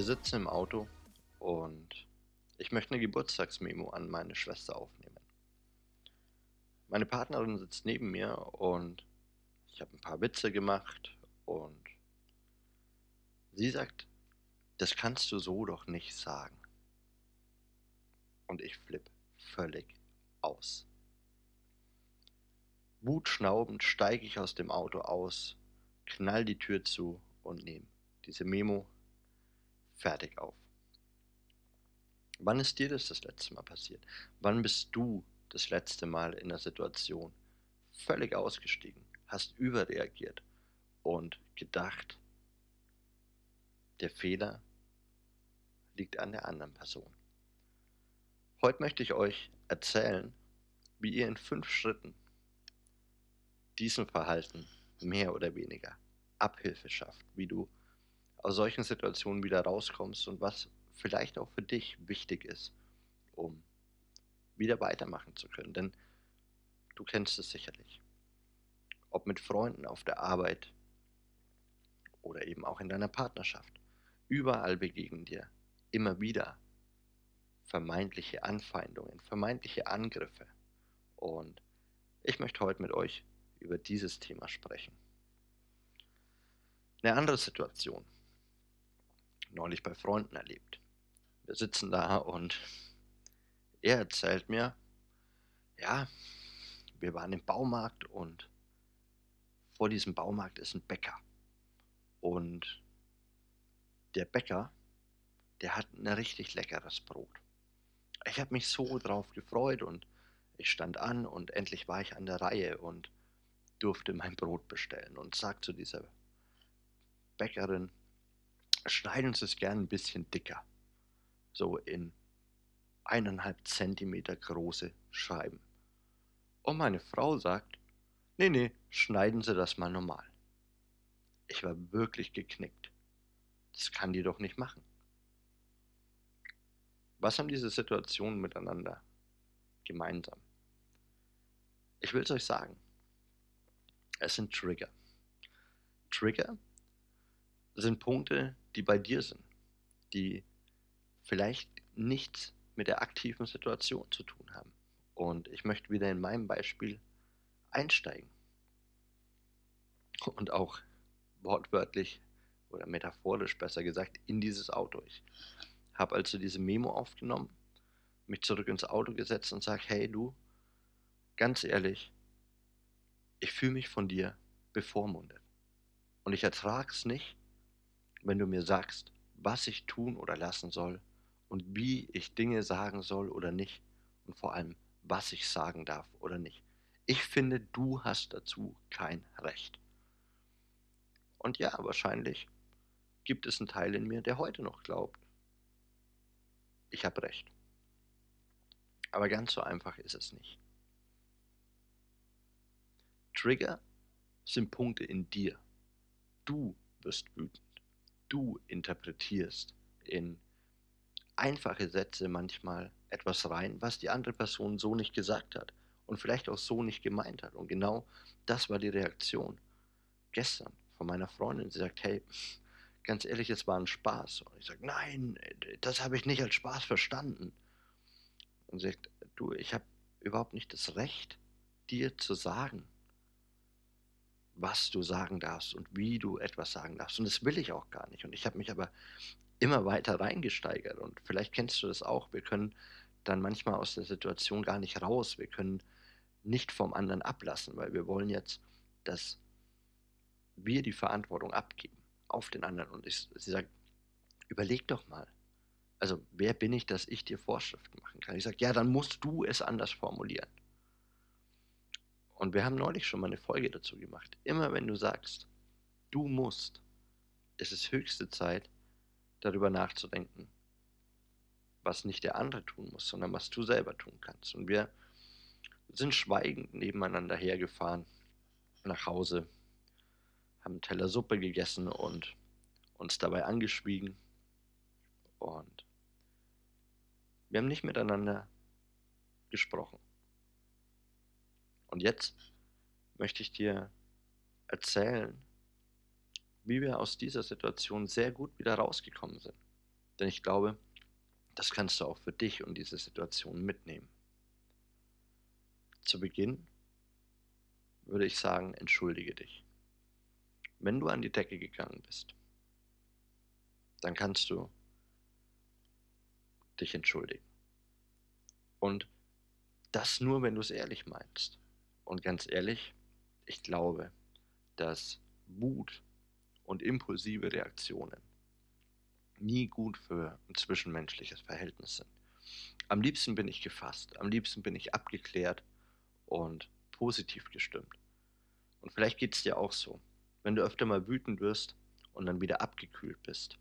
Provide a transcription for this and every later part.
Wir sitzen im Auto und ich möchte eine Geburtstagsmemo an meine Schwester aufnehmen. Meine Partnerin sitzt neben mir und ich habe ein paar Witze gemacht und sie sagt, das kannst du so doch nicht sagen. Und ich flipp völlig aus. Wutschnaubend steige ich aus dem Auto aus, knall die Tür zu und nehme diese Memo fertig auf. Wann ist dir das das letzte Mal passiert? Wann bist du das letzte Mal in der Situation völlig ausgestiegen, hast überreagiert und gedacht, der Fehler liegt an der anderen Person? Heute möchte ich euch erzählen, wie ihr in fünf Schritten diesem Verhalten mehr oder weniger Abhilfe schafft, wie du aus solchen Situationen wieder rauskommst und was vielleicht auch für dich wichtig ist, um wieder weitermachen zu können. Denn du kennst es sicherlich. Ob mit Freunden auf der Arbeit oder eben auch in deiner Partnerschaft. Überall begegnen dir immer wieder vermeintliche Anfeindungen, vermeintliche Angriffe. Und ich möchte heute mit euch über dieses Thema sprechen. Eine andere Situation, neulich bei Freunden erlebt. Wir sitzen da und er erzählt mir, ja, wir waren im Baumarkt und vor diesem Baumarkt ist ein Bäcker. Und der Bäcker, der hat ein richtig leckeres Brot. Ich habe mich so drauf gefreut und ich stand an und endlich war ich an der Reihe und durfte mein Brot bestellen und sagt zu dieser Bäckerin, schneiden Sie es gern ein bisschen dicker. So in eineinhalb Zentimeter große Scheiben. Und meine Frau sagt, nee, nee, schneiden Sie das mal normal. Ich war wirklich geknickt. Das kann die doch nicht machen. Was haben diese Situationen miteinander gemeinsam? Ich will es euch sagen. Es sind Trigger. Trigger sind Punkte, die bei dir sind, die vielleicht nichts mit der aktiven Situation zu tun haben. Und ich möchte wieder in meinem Beispiel einsteigen. Und auch wortwörtlich oder metaphorisch besser gesagt in dieses Auto. Ich habe also diese Memo aufgenommen, mich zurück ins Auto gesetzt und sage, hey du, ganz ehrlich, ich fühle mich von dir bevormundet. Und ich ertrage es nicht, wenn du mir sagst, was ich tun oder lassen soll und wie ich Dinge sagen soll oder nicht und vor allem, was ich sagen darf oder nicht. Ich finde, du hast dazu kein Recht. Und ja, wahrscheinlich gibt es einen Teil in mir, der heute noch glaubt, ich habe recht. Aber ganz so einfach ist es nicht. Trigger sind Punkte in dir. Du wirst wütend du interpretierst in einfache Sätze manchmal etwas rein, was die andere Person so nicht gesagt hat und vielleicht auch so nicht gemeint hat. Und genau das war die Reaktion gestern von meiner Freundin. Sie sagt, hey, ganz ehrlich, es war ein Spaß. Und ich sage, nein, das habe ich nicht als Spaß verstanden. Und sie sagt, du, ich habe überhaupt nicht das Recht, dir zu sagen, was du sagen darfst und wie du etwas sagen darfst. Und das will ich auch gar nicht. Und ich habe mich aber immer weiter reingesteigert. Und vielleicht kennst du das auch. Wir können dann manchmal aus der Situation gar nicht raus. Wir können nicht vom anderen ablassen, weil wir wollen jetzt, dass wir die Verantwortung abgeben auf den anderen. Und ich, sie sagt, überleg doch mal. Also wer bin ich, dass ich dir Vorschriften machen kann? Ich sage, ja, dann musst du es anders formulieren. Und wir haben neulich schon mal eine Folge dazu gemacht. Immer wenn du sagst, du musst, ist es höchste Zeit, darüber nachzudenken, was nicht der andere tun muss, sondern was du selber tun kannst. Und wir sind schweigend nebeneinander hergefahren nach Hause, haben einen Teller Suppe gegessen und uns dabei angeschwiegen. Und wir haben nicht miteinander gesprochen. Und jetzt möchte ich dir erzählen, wie wir aus dieser Situation sehr gut wieder rausgekommen sind. Denn ich glaube, das kannst du auch für dich und diese Situation mitnehmen. Zu Beginn würde ich sagen, entschuldige dich. Wenn du an die Decke gegangen bist, dann kannst du dich entschuldigen. Und das nur, wenn du es ehrlich meinst. Und ganz ehrlich, ich glaube, dass Wut und impulsive Reaktionen nie gut für ein zwischenmenschliches Verhältnis sind. Am liebsten bin ich gefasst, am liebsten bin ich abgeklärt und positiv gestimmt. Und vielleicht geht es dir auch so, wenn du öfter mal wütend wirst und dann wieder abgekühlt bist,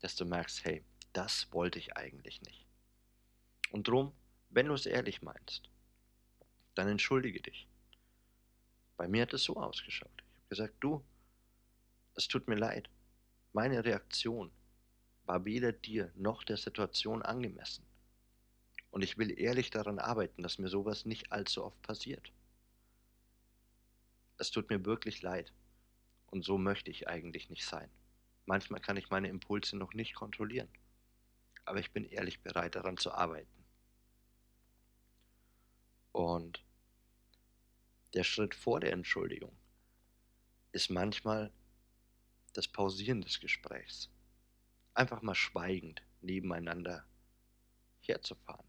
dass du merkst, hey, das wollte ich eigentlich nicht. Und drum, wenn du es ehrlich meinst, dann entschuldige dich. Bei mir hat es so ausgeschaut. Ich habe gesagt, du, es tut mir leid. Meine Reaktion war weder dir noch der Situation angemessen. Und ich will ehrlich daran arbeiten, dass mir sowas nicht allzu oft passiert. Es tut mir wirklich leid. Und so möchte ich eigentlich nicht sein. Manchmal kann ich meine Impulse noch nicht kontrollieren. Aber ich bin ehrlich bereit daran zu arbeiten. Und der Schritt vor der Entschuldigung ist manchmal das Pausieren des Gesprächs. Einfach mal schweigend nebeneinander herzufahren.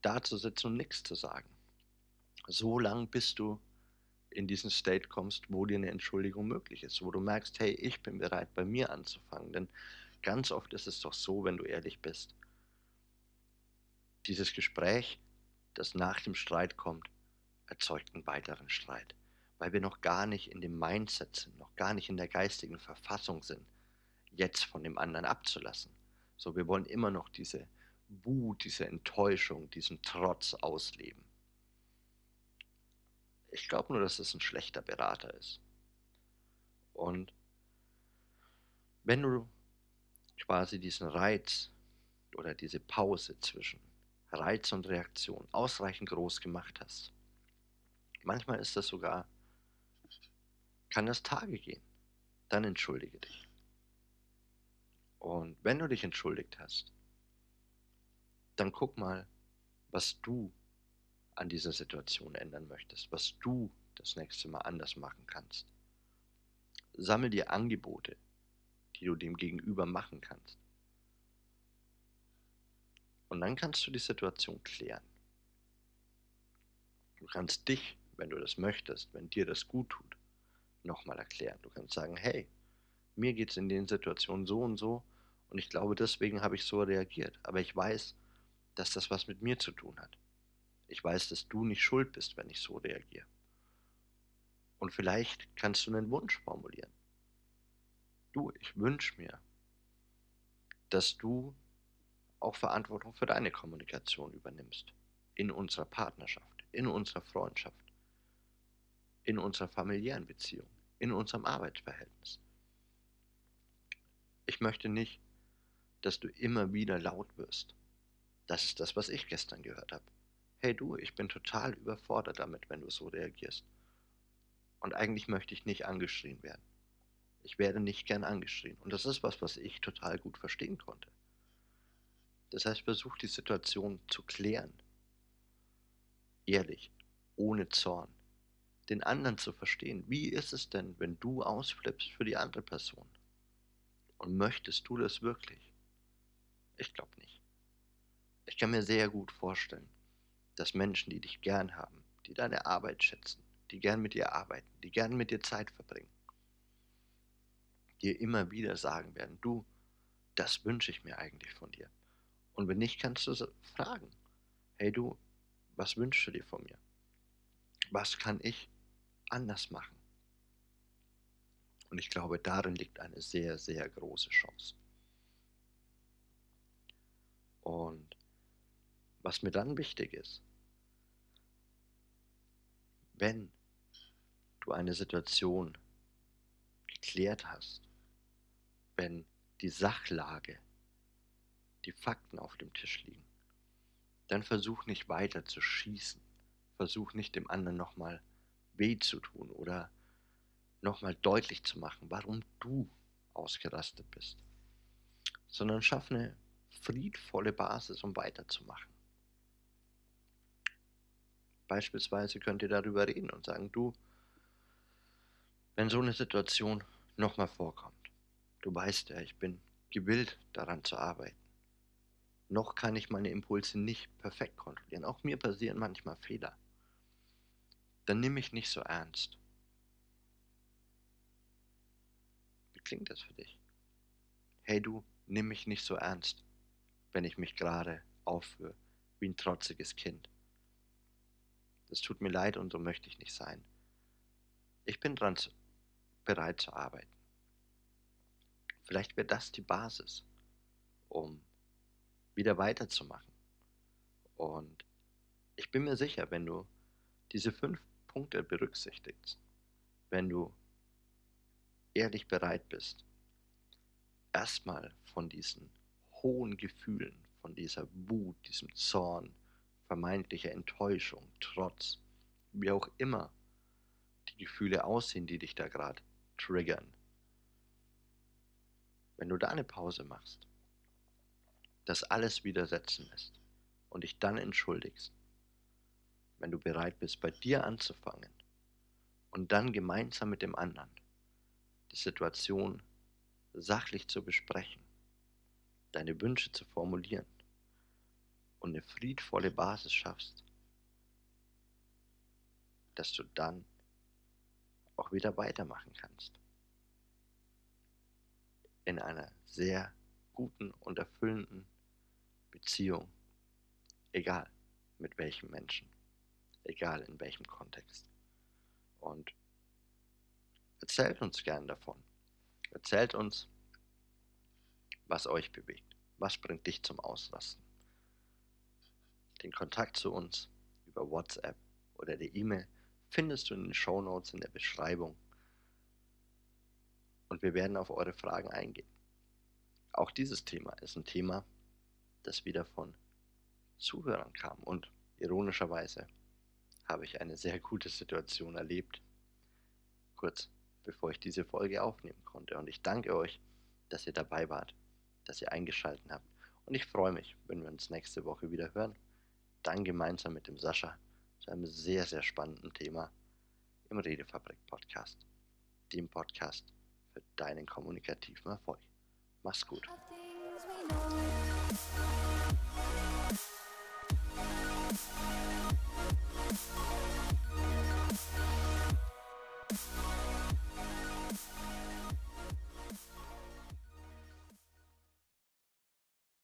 Da zu sitzen und nichts zu sagen. So lang, bis du in diesen State kommst, wo dir eine Entschuldigung möglich ist, wo du merkst, hey, ich bin bereit, bei mir anzufangen. Denn ganz oft ist es doch so, wenn du ehrlich bist, dieses Gespräch, das nach dem Streit kommt, erzeugt einen weiteren Streit, weil wir noch gar nicht in dem Mindset sind, noch gar nicht in der geistigen Verfassung sind, jetzt von dem anderen abzulassen. So, wir wollen immer noch diese Wut, diese Enttäuschung, diesen Trotz ausleben. Ich glaube nur, dass es ein schlechter Berater ist. Und wenn du quasi diesen Reiz oder diese Pause zwischen Reiz und Reaktion ausreichend groß gemacht hast, manchmal ist das sogar, kann das Tage gehen, dann entschuldige dich. Und wenn du dich entschuldigt hast, dann guck mal, was du an dieser Situation ändern möchtest, was du das nächste Mal anders machen kannst. Sammel dir Angebote, die du dem Gegenüber machen kannst. Und dann kannst du die Situation klären. Du kannst dich, wenn du das möchtest, wenn dir das gut tut, nochmal erklären. Du kannst sagen, hey, mir geht es in den Situationen so und so und ich glaube, deswegen habe ich so reagiert. Aber ich weiß, dass das was mit mir zu tun hat. Ich weiß, dass du nicht schuld bist, wenn ich so reagiere. Und vielleicht kannst du einen Wunsch formulieren. Du, ich wünsche mir, dass du auch Verantwortung für deine Kommunikation übernimmst. In unserer Partnerschaft, in unserer Freundschaft, in unserer familiären Beziehung, in unserem Arbeitsverhältnis. Ich möchte nicht, dass du immer wieder laut wirst. Das ist das, was ich gestern gehört habe hey du, ich bin total überfordert damit, wenn du so reagierst. Und eigentlich möchte ich nicht angeschrien werden. Ich werde nicht gern angeschrien. Und das ist was, was ich total gut verstehen konnte. Das heißt, versuch die Situation zu klären. Ehrlich, ohne Zorn. Den anderen zu verstehen. Wie ist es denn, wenn du ausflippst für die andere Person? Und möchtest du das wirklich? Ich glaube nicht. Ich kann mir sehr gut vorstellen, dass Menschen, die dich gern haben, die deine Arbeit schätzen, die gern mit dir arbeiten, die gern mit dir Zeit verbringen, dir immer wieder sagen werden, du, das wünsche ich mir eigentlich von dir. Und wenn nicht, kannst du fragen, hey du, was wünschst du dir von mir? Was kann ich anders machen? Und ich glaube, darin liegt eine sehr, sehr große Chance. Und was mir dann wichtig ist, wenn du eine Situation geklärt hast, wenn die Sachlage, die Fakten auf dem Tisch liegen, dann versuch nicht weiter zu schießen. Versuch nicht dem anderen nochmal weh zu tun oder nochmal deutlich zu machen, warum du ausgerastet bist. sondern schaff eine friedvolle Basis, um weiterzumachen. Beispielsweise könnt ihr darüber reden und sagen, du, wenn so eine Situation nochmal vorkommt, du weißt ja, ich bin gewillt daran zu arbeiten. Noch kann ich meine Impulse nicht perfekt kontrollieren. Auch mir passieren manchmal Fehler. Dann nimm mich nicht so ernst. Wie klingt das für dich? Hey du, nimm mich nicht so ernst, wenn ich mich gerade aufführe wie ein trotziges Kind. Das tut mir leid und so möchte ich nicht sein. Ich bin dran zu, bereit zu arbeiten. Vielleicht wäre das die Basis, um wieder weiterzumachen. Und ich bin mir sicher, wenn du diese fünf Punkte berücksichtigst, wenn du ehrlich bereit bist, erstmal von diesen hohen Gefühlen, von dieser Wut, diesem Zorn, vermeintlicher Enttäuschung, Trotz, wie auch immer die Gefühle aussehen, die dich da gerade triggern. Wenn du da eine Pause machst, das alles widersetzen lässt und dich dann entschuldigst, wenn du bereit bist, bei dir anzufangen und dann gemeinsam mit dem anderen die Situation sachlich zu besprechen, deine Wünsche zu formulieren und eine friedvolle Basis schaffst, dass du dann auch wieder weitermachen kannst. In einer sehr guten und erfüllenden Beziehung, egal mit welchem Menschen, egal in welchem Kontext. Und erzählt uns gern davon. Erzählt uns, was euch bewegt. Was bringt dich zum Ausrasten? Den Kontakt zu uns über WhatsApp oder die E-Mail findest du in den Show Notes in der Beschreibung. Und wir werden auf eure Fragen eingehen. Auch dieses Thema ist ein Thema, das wieder von Zuhörern kam. Und ironischerweise habe ich eine sehr gute Situation erlebt, kurz bevor ich diese Folge aufnehmen konnte. Und ich danke euch, dass ihr dabei wart, dass ihr eingeschaltet habt. Und ich freue mich, wenn wir uns nächste Woche wieder hören. Dann gemeinsam mit dem Sascha zu einem sehr, sehr spannenden Thema im Redefabrik Podcast. Dem Podcast für deinen kommunikativen Erfolg. Mach's gut.